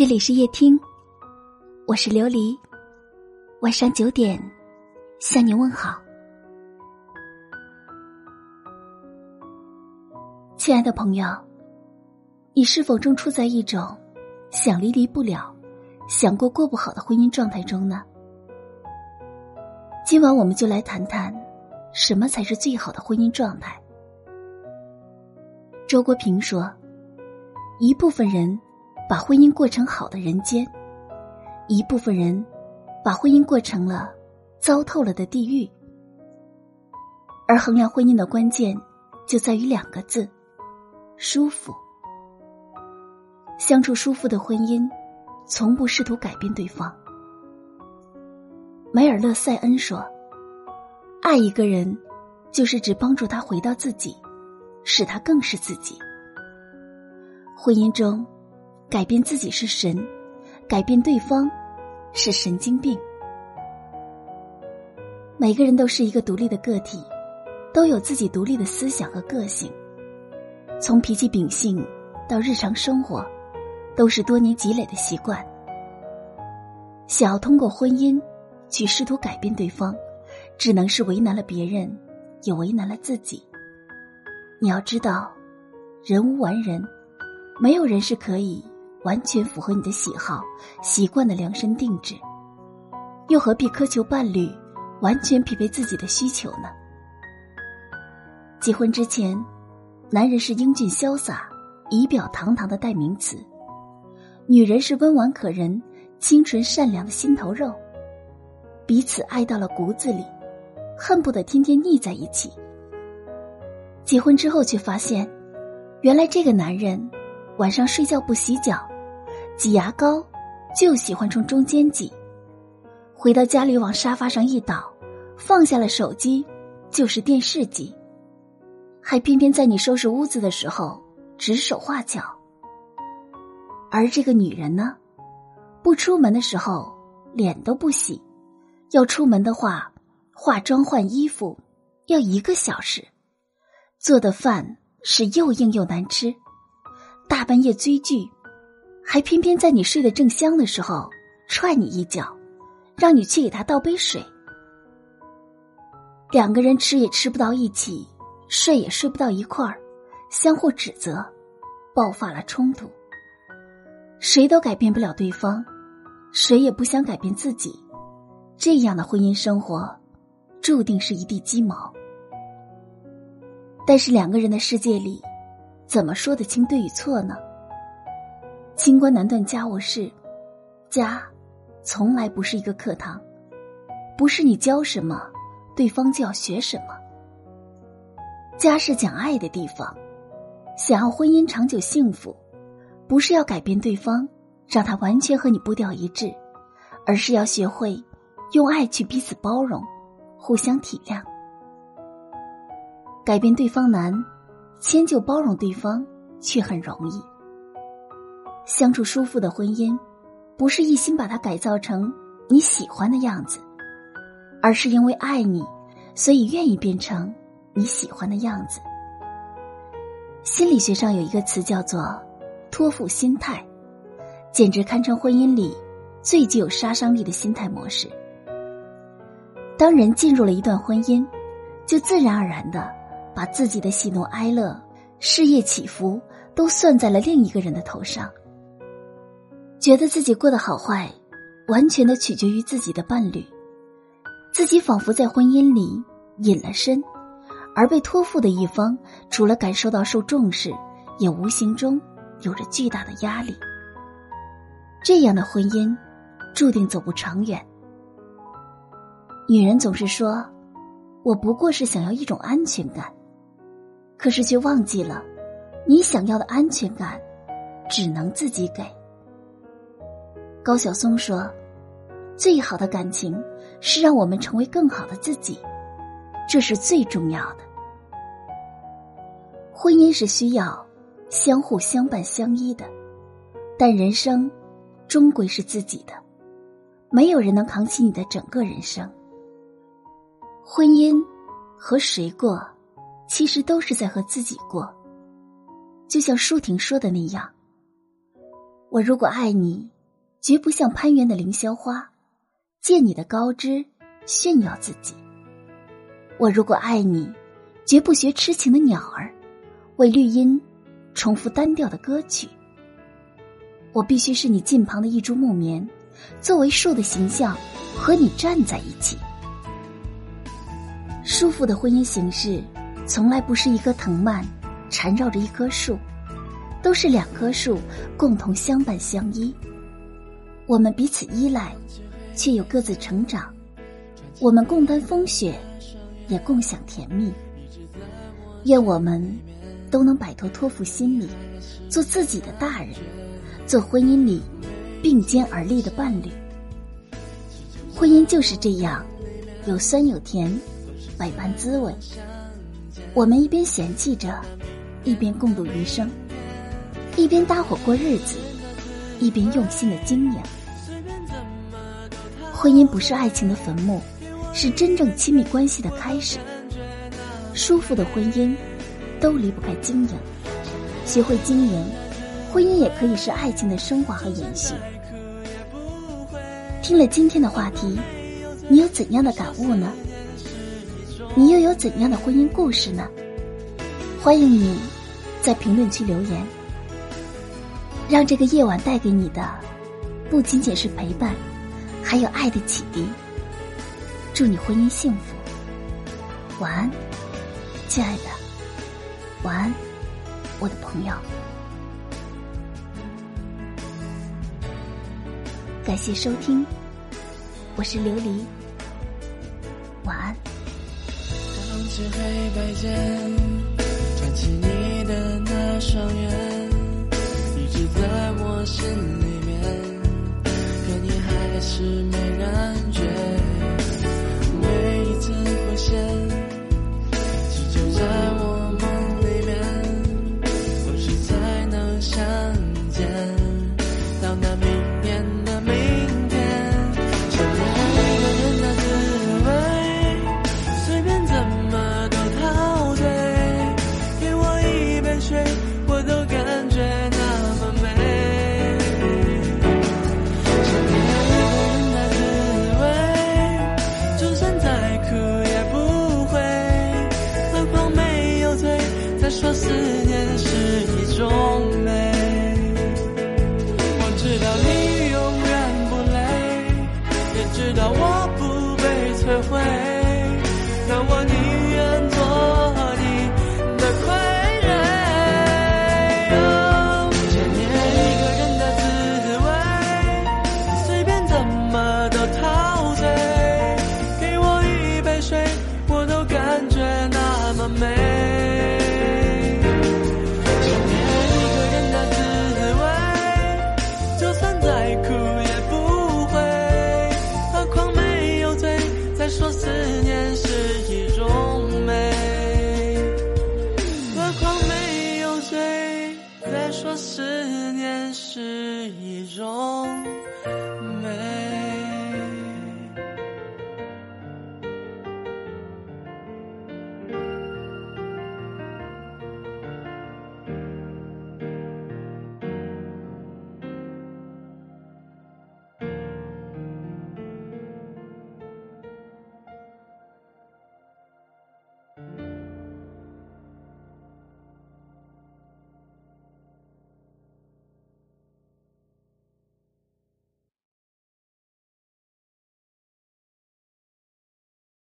这里是夜听，我是琉璃。晚上九点，向你问好，亲爱的朋友，你是否正处在一种想离离不了、想过过不好的婚姻状态中呢？今晚我们就来谈谈，什么才是最好的婚姻状态。周国平说：“一部分人。”把婚姻过成好的人间，一部分人把婚姻过成了糟透了的地狱。而衡量婚姻的关键就在于两个字：舒服。相处舒服的婚姻，从不试图改变对方。梅尔勒塞恩说：“爱一个人，就是指帮助他回到自己，使他更是自己。”婚姻中。改变自己是神，改变对方是神经病。每个人都是一个独立的个体，都有自己独立的思想和个性。从脾气秉性到日常生活，都是多年积累的习惯。想要通过婚姻去试图改变对方，只能是为难了别人，也为难了自己。你要知道，人无完人，没有人是可以。完全符合你的喜好、习惯的量身定制，又何必苛求伴侣完全匹配自己的需求呢？结婚之前，男人是英俊潇洒、仪表堂堂的代名词；女人是温婉可人、清纯善良的心头肉。彼此爱到了骨子里，恨不得天天腻在一起。结婚之后，却发现，原来这个男人晚上睡觉不洗脚。挤牙膏，就喜欢从中间挤。回到家里往沙发上一倒，放下了手机，就是电视机。还偏偏在你收拾屋子的时候指手画脚。而这个女人呢，不出门的时候脸都不洗，要出门的话化妆换衣服要一个小时，做的饭是又硬又难吃，大半夜追剧。还偏偏在你睡得正香的时候踹你一脚，让你去给他倒杯水。两个人吃也吃不到一起，睡也睡不到一块儿，相互指责，爆发了冲突。谁都改变不了对方，谁也不想改变自己，这样的婚姻生活，注定是一地鸡毛。但是两个人的世界里，怎么说得清对与错呢？清官难断家务事，家从来不是一个课堂，不是你教什么，对方就要学什么。家是讲爱的地方，想要婚姻长久幸福，不是要改变对方，让他完全和你步调一致，而是要学会用爱去彼此包容，互相体谅。改变对方难，迁就包容对方却很容易。相处舒服的婚姻，不是一心把它改造成你喜欢的样子，而是因为爱你，所以愿意变成你喜欢的样子。心理学上有一个词叫做“托付心态”，简直堪称婚姻里最具有杀伤力的心态模式。当人进入了一段婚姻，就自然而然的把自己的喜怒哀乐、事业起伏都算在了另一个人的头上。觉得自己过得好坏，完全的取决于自己的伴侣，自己仿佛在婚姻里隐了身，而被托付的一方，除了感受到受重视，也无形中有着巨大的压力。这样的婚姻，注定走不长远。女人总是说：“我不过是想要一种安全感。”可是却忘记了，你想要的安全感，只能自己给。高晓松说：“最好的感情是让我们成为更好的自己，这是最重要的。婚姻是需要相互相伴相依的，但人生终归是自己的，没有人能扛起你的整个人生。婚姻和谁过，其实都是在和自己过。就像舒婷说的那样。”我如果爱你，绝不像攀援的凌霄花，借你的高枝炫耀自己；我如果爱你，绝不学痴情的鸟儿，为绿荫重复单调的歌曲。我必须是你近旁的一株木棉，作为树的形象和你站在一起。舒服的婚姻形式，从来不是一棵藤蔓缠绕着一棵树，都是两棵树共同相伴相依。我们彼此依赖，却又各自成长。我们共担风雪，也共享甜蜜。愿我们都能摆脱托付心理，做自己的大人，做婚姻里并肩而立的伴侣。婚姻就是这样，有酸有甜。百般滋味，我们一边嫌弃着，一边共度余生；一边搭伙过日子，一边用心的经营。婚姻不是爱情的坟墓，是真正亲密关系的开始。舒服的婚姻都离不开经营，学会经营，婚姻也可以是爱情的升华和延续。听了今天的话题，你有怎样的感悟呢？你又有怎样的婚姻故事呢？欢迎你在评论区留言，让这个夜晚带给你的不仅仅是陪伴，还有爱的启迪。祝你婚姻幸福，晚安，亲爱的，晚安，我的朋友。感谢收听，我是琉璃，晚安。是黑白键，转起你的那双眼，一直在我心里，是没感觉。说思念是一种美我知道你永远不累也知道我不被摧毁